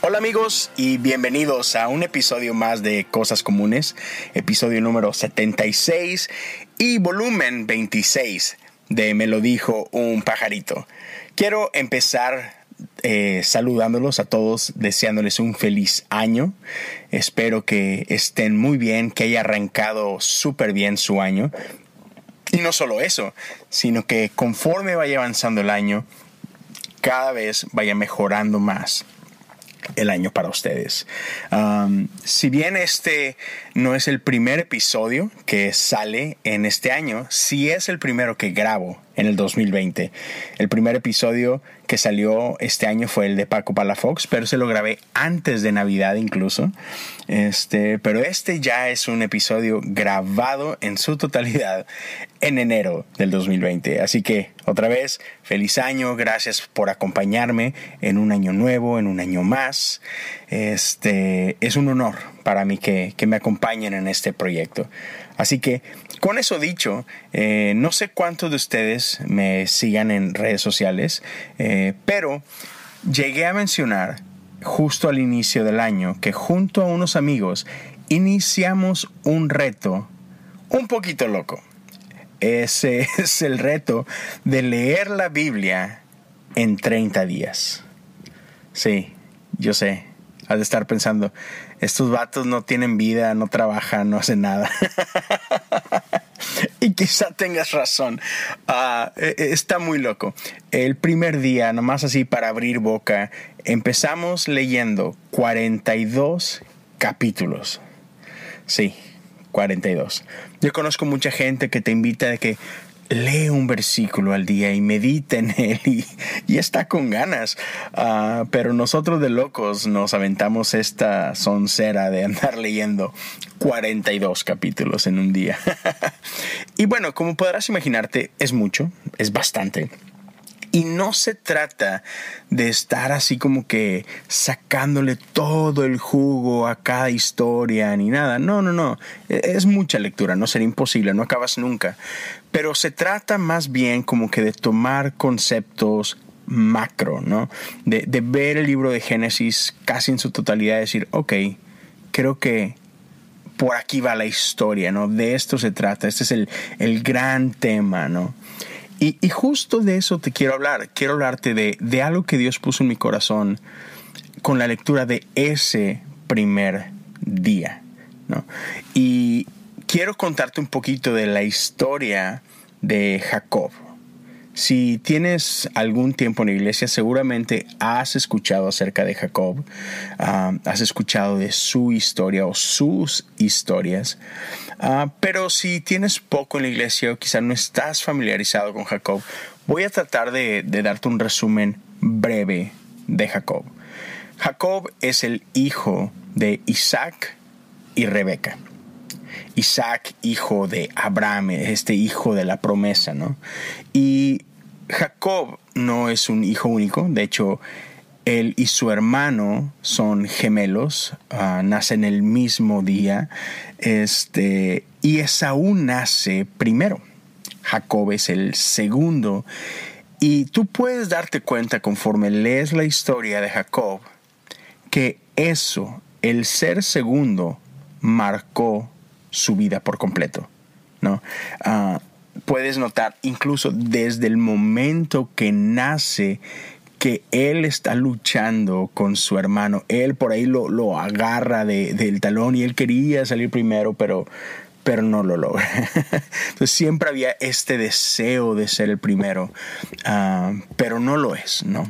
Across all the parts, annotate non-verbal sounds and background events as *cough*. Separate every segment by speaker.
Speaker 1: Hola amigos y bienvenidos a un episodio más de Cosas Comunes, episodio número 76 y volumen 26 de Me lo dijo un pajarito. Quiero empezar eh, saludándolos a todos, deseándoles un feliz año. Espero que estén muy bien, que haya arrancado súper bien su año. Y no solo eso, sino que conforme vaya avanzando el año, cada vez vaya mejorando más el año para ustedes. Si bien este no es el primer episodio que sale en este año, sí es el primero que grabo en el 2020. El primer episodio que salió este año fue el de Paco Palafox, pero se lo grabé antes de Navidad incluso. Este, pero este ya es un episodio grabado en su totalidad en enero del 2020. Así que otra vez, feliz año, gracias por acompañarme en un año nuevo, en un año más. Este, es un honor para mí que, que me acompañen en este proyecto. Así que con eso dicho, eh, no sé cuántos de ustedes me sigan en redes sociales, eh, pero llegué a mencionar justo al inicio del año que junto a unos amigos iniciamos un reto un poquito loco. Ese *laughs* es el reto de leer la Biblia en 30 días. Sí, yo sé, has de estar pensando, estos vatos no tienen vida, no trabajan, no hacen nada. *laughs* *laughs* y quizá tengas razón. Ah, e, e, está muy loco. El primer día, nomás así para abrir boca, empezamos leyendo 42 capítulos. Sí, 42. Yo conozco mucha gente que te invita de que lee un versículo al día y medita en él y, está con ganas. Ah, pero nosotros de locos nos aventamos esta soncera de andar leyendo 42 capítulos en un día. *laughs* y bueno, como podrás imaginarte, es mucho, es bastante. Y no se trata de estar así como que sacándole todo el jugo a cada historia ni nada. No, no, no. E, es mucha lectura, no sería imposible, no acabas nunca. Pero se trata más bien como que de tomar conceptos macro, ¿no? De, ver el libro de Génesis casi en su totalidad y decir, ok, creo que por aquí va la historia, ¿no? De esto se trata, este es el, el gran tema, ¿no? Y, justo de eso te quiero hablar. Quiero hablarte de, de algo que Dios puso en mi corazón con la lectura de ese primer día. ¿no? Y quiero contarte un poquito de la historia de Jacob. Si tienes algún tiempo en la iglesia, seguramente has escuchado acerca de Jacob, ah, has escuchado de su historia o sus historias. Ah, pero si tienes poco en la iglesia o quizá no estás familiarizado con Jacob, voy a tratar de, darte un resumen breve de Jacob. Jacob es el hijo de Isaac y Rebeca. Isaac, hijo de Abraham, este hijo de la promesa, ¿no? Y Jacob no es un hijo único, de hecho, él y su hermano son gemelos, ah, nacen el mismo día, este, y Esaú nace primero. Jacob es el segundo. Y tú puedes darte cuenta conforme lees la historia de Jacob que eso, el ser segundo, marcó su vida por completo. ¿no? Ah, puedes notar incluso desde el momento que nace que él está luchando con su hermano. Él por ahí lo, lo agarra del talón y él quería salir primero, pero, pero no lo logra. *laughs* Entonces siempre había este deseo de ser el primero, ah, pero no lo es, ¿no?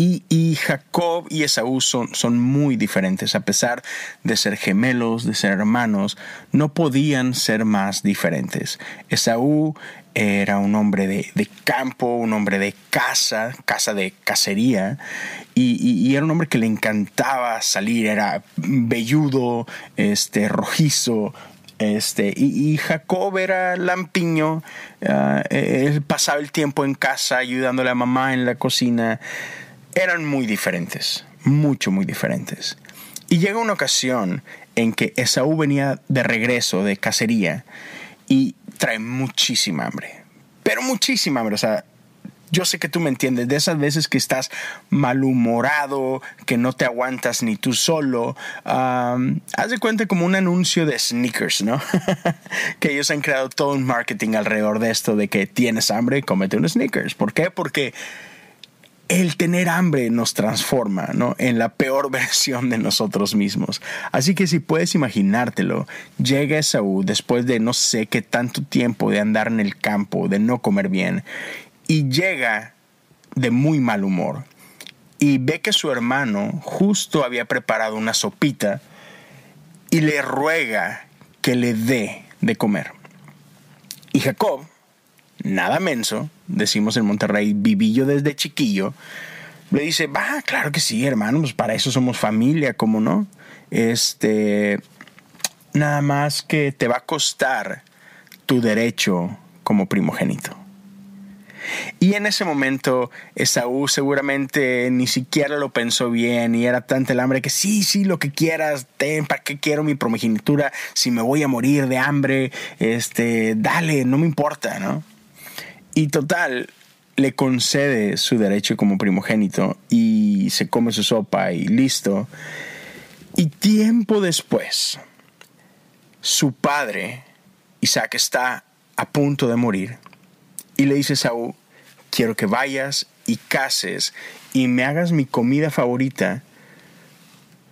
Speaker 1: Y, Jacob y Esaú son, son, muy diferentes, a pesar de ser gemelos, de ser hermanos, no podían ser más diferentes. Esaú era un hombre de, campo, un hombre de casa, casa de cacería, y, era un hombre que le encantaba salir, era velludo, este, rojizo, este, y, Jacob era lampiño, ah, él pasaba el tiempo en casa ayudándole a mamá en la cocina eran muy diferentes, mucho, muy diferentes. Y llega una ocasión en que Esaú venía de regreso de cacería y trae muchísima hambre, pero muchísima hambre, o sea, yo sé que tú me entiendes, de esas veces que estás malhumorado, que no te aguantas ni tú solo. haz de cuenta como un anuncio de sneakers, ¿no? *laughs* que ellos han creado todo un marketing alrededor de esto, de que tienes hambre, cómete un sneakers. ¿Por qué? Porque el tener hambre nos transforma ¿no? en la peor *laughs* versión de nosotros mismos. Así que si puedes imaginártelo, llega Esaú después de no sé qué tanto tiempo de andar en el campo, de no comer bien, y llega de muy mal humor y ve que su hermano justo había preparado una sopita y le ruega que le dé de comer. Y Jacob, nada menso, decimos en Monterrey, vivillo desde chiquillo, le dice, va, claro que sí, hermano, pues para eso somos familia, ¿cómo no? Este, nada más que te va a costar tu derecho como primogénito. Y en ese momento Esaú seguramente ni siquiera lo pensó bien y era tanta el hambre que sí, sí, lo que quieras, ten, ¿para qué quiero mi primogenitura? Si me voy a morir de hambre, este, dale, no me importa, ¿no? Y total, le concede su derecho como primogénito y se come su sopa y listo. Y tiempo después, su padre, Isaac, está a punto de morir y le dice a Saúl, quiero que vayas y cases y me hagas mi comida favorita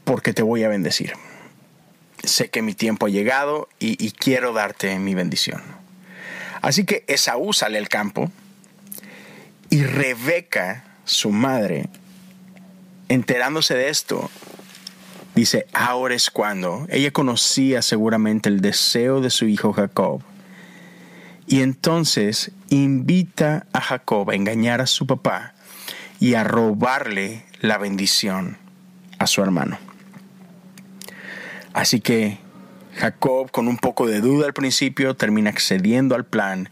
Speaker 1: porque te voy a bendecir. Sé que mi tiempo ha llegado y, quiero darte mi bendición. Así que Esaú sale al campo y Rebeca, su madre, enterándose de esto, dice, ahora es cuando. Ella conocía seguramente el deseo de su hijo Jacob y entonces invita a Jacob a engañar a su papá y a robarle la bendición a su hermano. Así que Jacob, con un poco de duda al principio, termina accediendo al plan,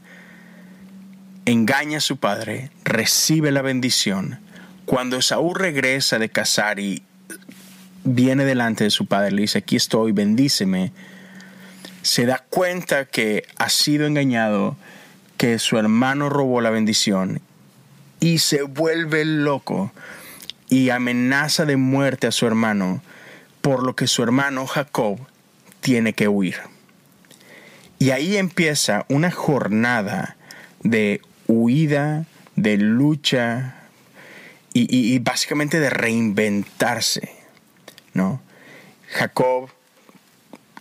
Speaker 1: engaña a su padre, recibe la bendición. Cuando Esaú regresa de cazar y viene delante de su padre, le dice, aquí estoy, bendíceme, se da cuenta que ha sido engañado, que su hermano robó la bendición y se vuelve loco y amenaza de muerte a su hermano, por lo que su hermano Jacob tiene que huir. Y ahí empieza una jornada de huida, de lucha y, básicamente de reinventarse. ¿no? Jacob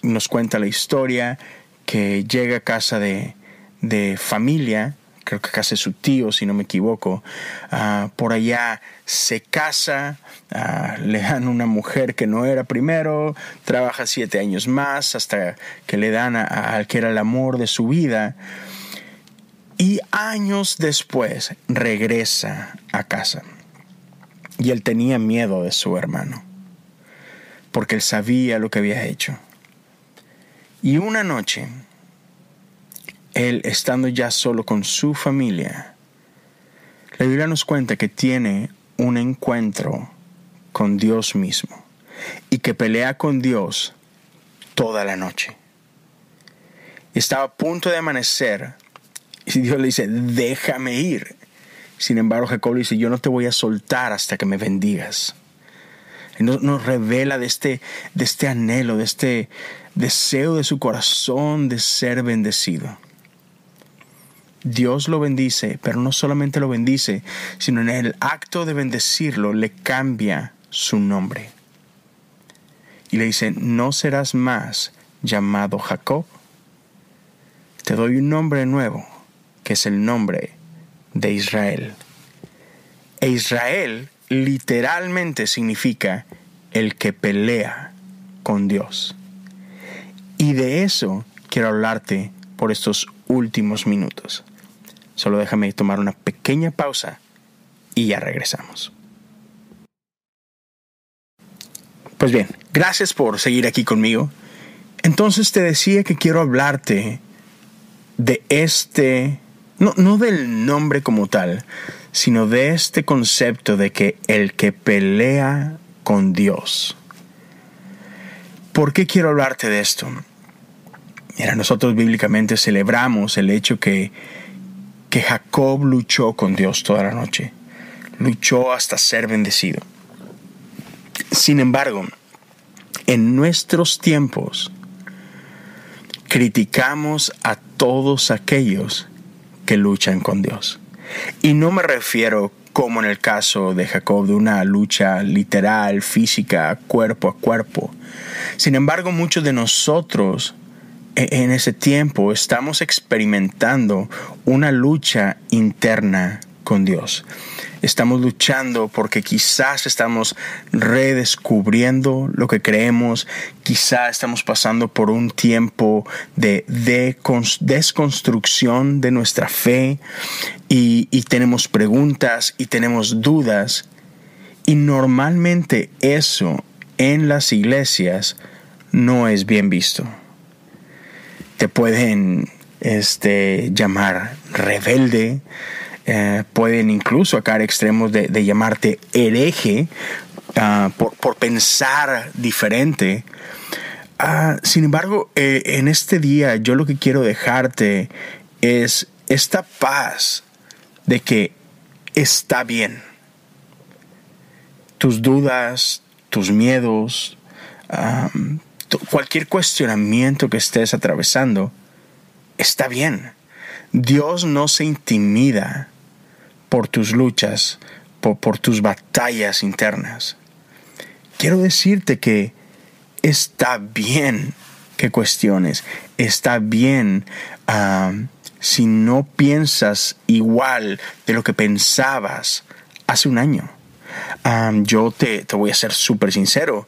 Speaker 1: nos cuenta la historia que llega a casa de, familia, creo que casa de su tío, si no me equivoco. Ah, por allá se casa, ah, le dan una mujer que no era primero, trabaja siete años más hasta que le dan al que era el amor de su vida. Y años después regresa a casa. Y él tenía miedo de su hermano, porque él sabía lo que había hecho. Y una noche, él estando ya solo con su familia, la Biblia nos cuenta que tiene un encuentro con Dios mismo y que pelea con Dios toda la noche. Estaba a punto de amanecer y Dios le dice, déjame ir. Sin embargo, Jacob le dice, yo no te voy a soltar hasta que me bendigas. Nos, nos revela de este, de este anhelo, de este, deseo de su corazón de ser bendecido. Dios lo bendice, pero no solamente lo bendice, sino en el acto de bendecirlo le cambia su nombre. Y le dice, no serás más llamado Jacob. Te doy un nombre nuevo, que es el nombre de Israel. E Israel literalmente significa el que pelea con Dios. Y de eso quiero hablarte por estos últimos minutos. Solo déjame tomar una pequeña pausa y ya regresamos. Pues bien, gracias por seguir aquí conmigo. Entonces te decía que quiero hablarte de este, no, no del nombre como tal, sino de este concepto de que el que pelea con Dios. ¿Por qué quiero hablarte de esto? Mira, nosotros bíblicamente celebramos el hecho que, que Jacob luchó con Dios toda la noche. Luchó hasta ser bendecido. Sin embargo, en nuestros tiempos, criticamos a todos aquellos que luchan con Dios. Y no me refiero como en el caso de Jacob, de una lucha literal, física, cuerpo a cuerpo. Sin embargo, muchos de nosotros en ese tiempo estamos experimentando una lucha interna con Dios. Estamos luchando porque quizás estamos redescubriendo lo que creemos, quizás estamos pasando por un tiempo de, desconstrucción de nuestra fe y, y tenemos preguntas y tenemos dudas. Y normalmente eso en las iglesias no es bien visto. Te pueden este, llamar rebelde, eh, pueden incluso acá extremos de, llamarte hereje ah, por, pensar diferente. Ah, sin embargo, eh, en este día yo lo que quiero dejarte es esta paz de que está bien. Tus dudas, tus miedos, cualquier cuestionamiento que estés atravesando, está bien. Dios no se intimida por tus luchas, por, tus batallas internas. Quiero decirte que está bien que cuestiones, está bien si no piensas igual de lo que pensabas hace un año. yo te, te voy a ser súper sincero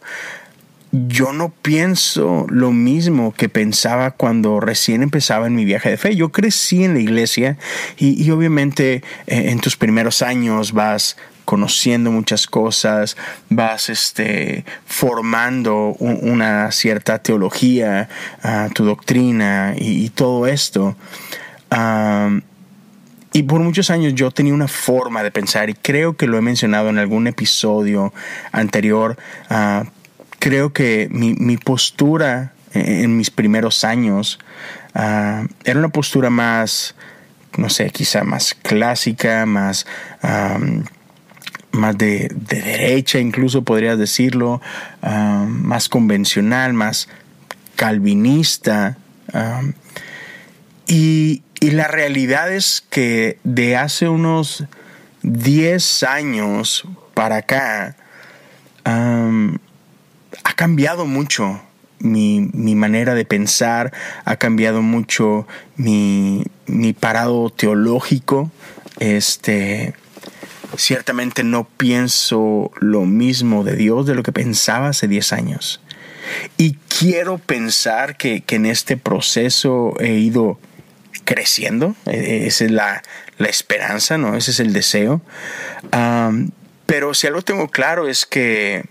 Speaker 1: yo no pienso lo mismo que pensaba cuando recién empezaba en mi viaje de fe. Yo crecí en la iglesia y, obviamente eh, en tus primeros años vas conociendo muchas cosas, vas este, formando una cierta teología, ah, tu doctrina y, todo esto. y por muchos años yo tenía una forma de pensar y creo que lo he mencionado en algún episodio anterior, uh, creo que mi, postura en mis primeros años ah, era una postura más, no sé, quizá más clásica, más, más de, derecha incluso podrías decirlo, más convencional, más calvinista. y, y, la realidad es que de hace unos 10 años para acá, cambiado mucho mi, manera de pensar, ha cambiado mucho mi, parado teológico. Este, ciertamente no pienso lo mismo de Dios de lo que pensaba hace 10 años. Y quiero pensar que, en este proceso he ido creciendo. E, esa es la, esperanza, ¿no? Ese es el deseo. pero si algo tengo claro es que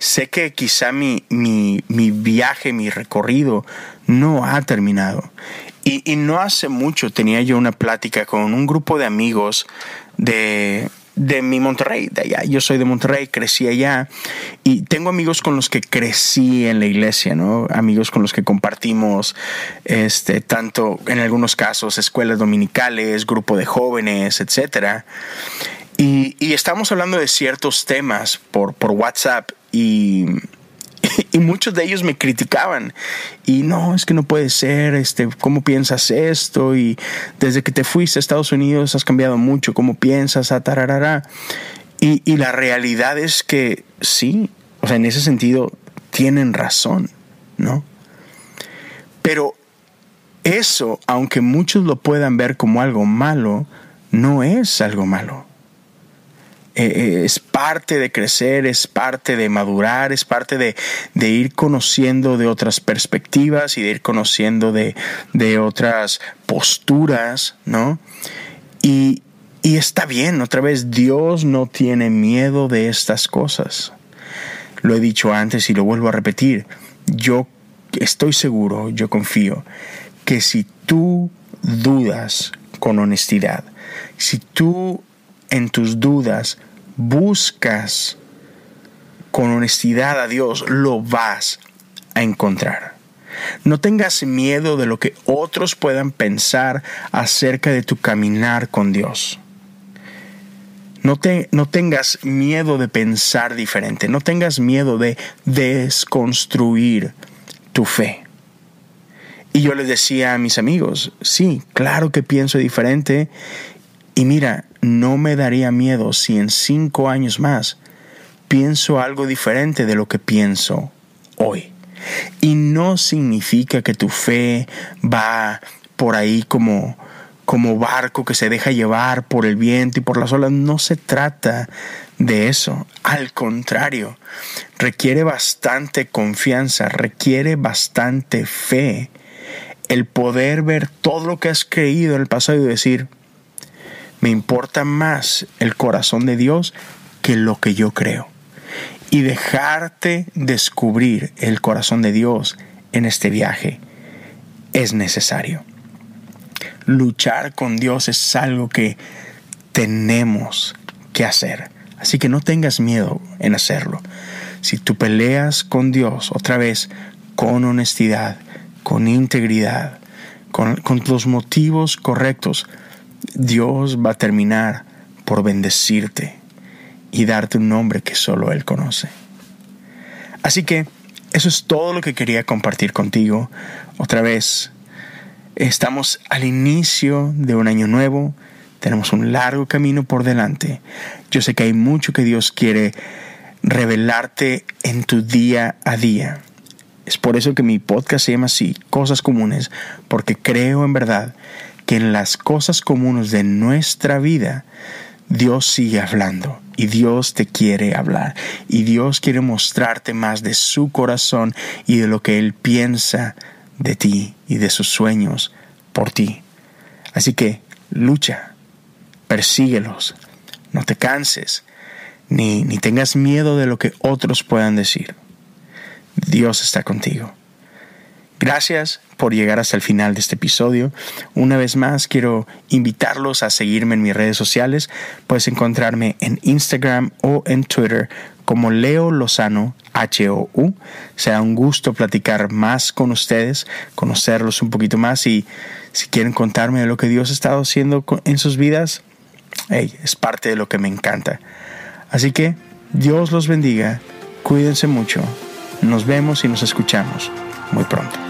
Speaker 1: sé que quizá mi, mi, viaje, mi recorrido no ha terminado. Y, no hace mucho tenía yo una plática con un grupo de amigos de, de mi Monterrey, de allá. Yo soy de Monterrey, crecí allá y tengo amigos con los que crecí en la iglesia, ¿no? Amigos con los que compartimos, este, tanto en algunos casos escuelas dominicales, grupo de jóvenes, etcétera. Y, y estamos hablando de ciertos temas por, WhatsApp *laughs* y, muchos de ellos me criticaban y no, es que no puede ser, este, ¿cómo piensas esto? Y desde que te fuiste a Estados Unidos has cambiado mucho, ¿cómo piensas? A tararara. Y, y la realidad es que sí, o sea, en ese sentido tienen razón, ¿no? Pero eso, aunque muchos lo puedan ver como algo malo, no es algo malo. Eh, eh, es parte de crecer, es parte de madurar, es parte de, ir conociendo de otras perspectivas y de ir conociendo de, otras posturas, ¿no? Y, y está bien, otra vez, Dios no tiene miedo de estas cosas. Lo he dicho antes y lo vuelvo a repetir. Yo estoy seguro, yo confío, que si tú dudas con honestidad, si tú en tus dudas buscas con honestidad a Dios, lo vas a encontrar. No tengas miedo de lo que otros puedan pensar acerca de tu caminar con Dios. No, te, no tengas miedo de pensar diferente, no tengas miedo de desconstruir tu fe. Y yo les decía a mis amigos, sí, claro que pienso diferente. Y mira, no me daría miedo si en cinco años más pienso algo diferente de lo que pienso hoy. Y no significa que tu fe va por ahí como, como barco que se deja llevar por el viento y por las olas. No se trata de eso. Al contrario, requiere bastante confianza, requiere bastante fe el poder ver todo lo que has creído en el pasado y decir, me importa más el corazón de Dios que lo que yo creo. Y dejarte descubrir el corazón de Dios en este viaje es necesario. Luchar con Dios es algo que tenemos que hacer. Así que no tengas miedo en hacerlo. Si tú peleas con Dios otra vez con honestidad, con integridad, con, los motivos correctos, Dios va a terminar por bendecirte y darte un nombre que solo Él conoce. Así que eso es todo lo que quería compartir contigo. Otra vez, estamos al inicio de un año nuevo, tenemos un largo camino por delante. Yo sé que hay mucho que Dios quiere revelarte en tu día a día. Es por eso que mi podcast se llama así, Cosas Comunes, porque creo en verdad que en las cosas comunes de nuestra vida, Dios sigue hablando y Dios te quiere hablar y Dios quiere mostrarte más de su corazón y de lo que Él piensa de ti y de sus sueños por ti. Así que lucha, persíguelos, no te canses, ni, ni tengas miedo de lo que otros puedan decir. Dios está contigo. Gracias por llegar hasta el final de este episodio. Una vez más quiero invitarlos a seguirme en mis redes sociales. Puedes encontrarme en Instagram o en Twitter como Leo Lozano H-O-U. Será un gusto platicar más con ustedes, conocerlos un poquito más y si quieren contarme de lo que Dios ha estado haciendo en sus vidas, es parte de lo que me encanta. Así que Dios los bendiga, cuídense mucho nos vemos y nos escuchamos muy pronto.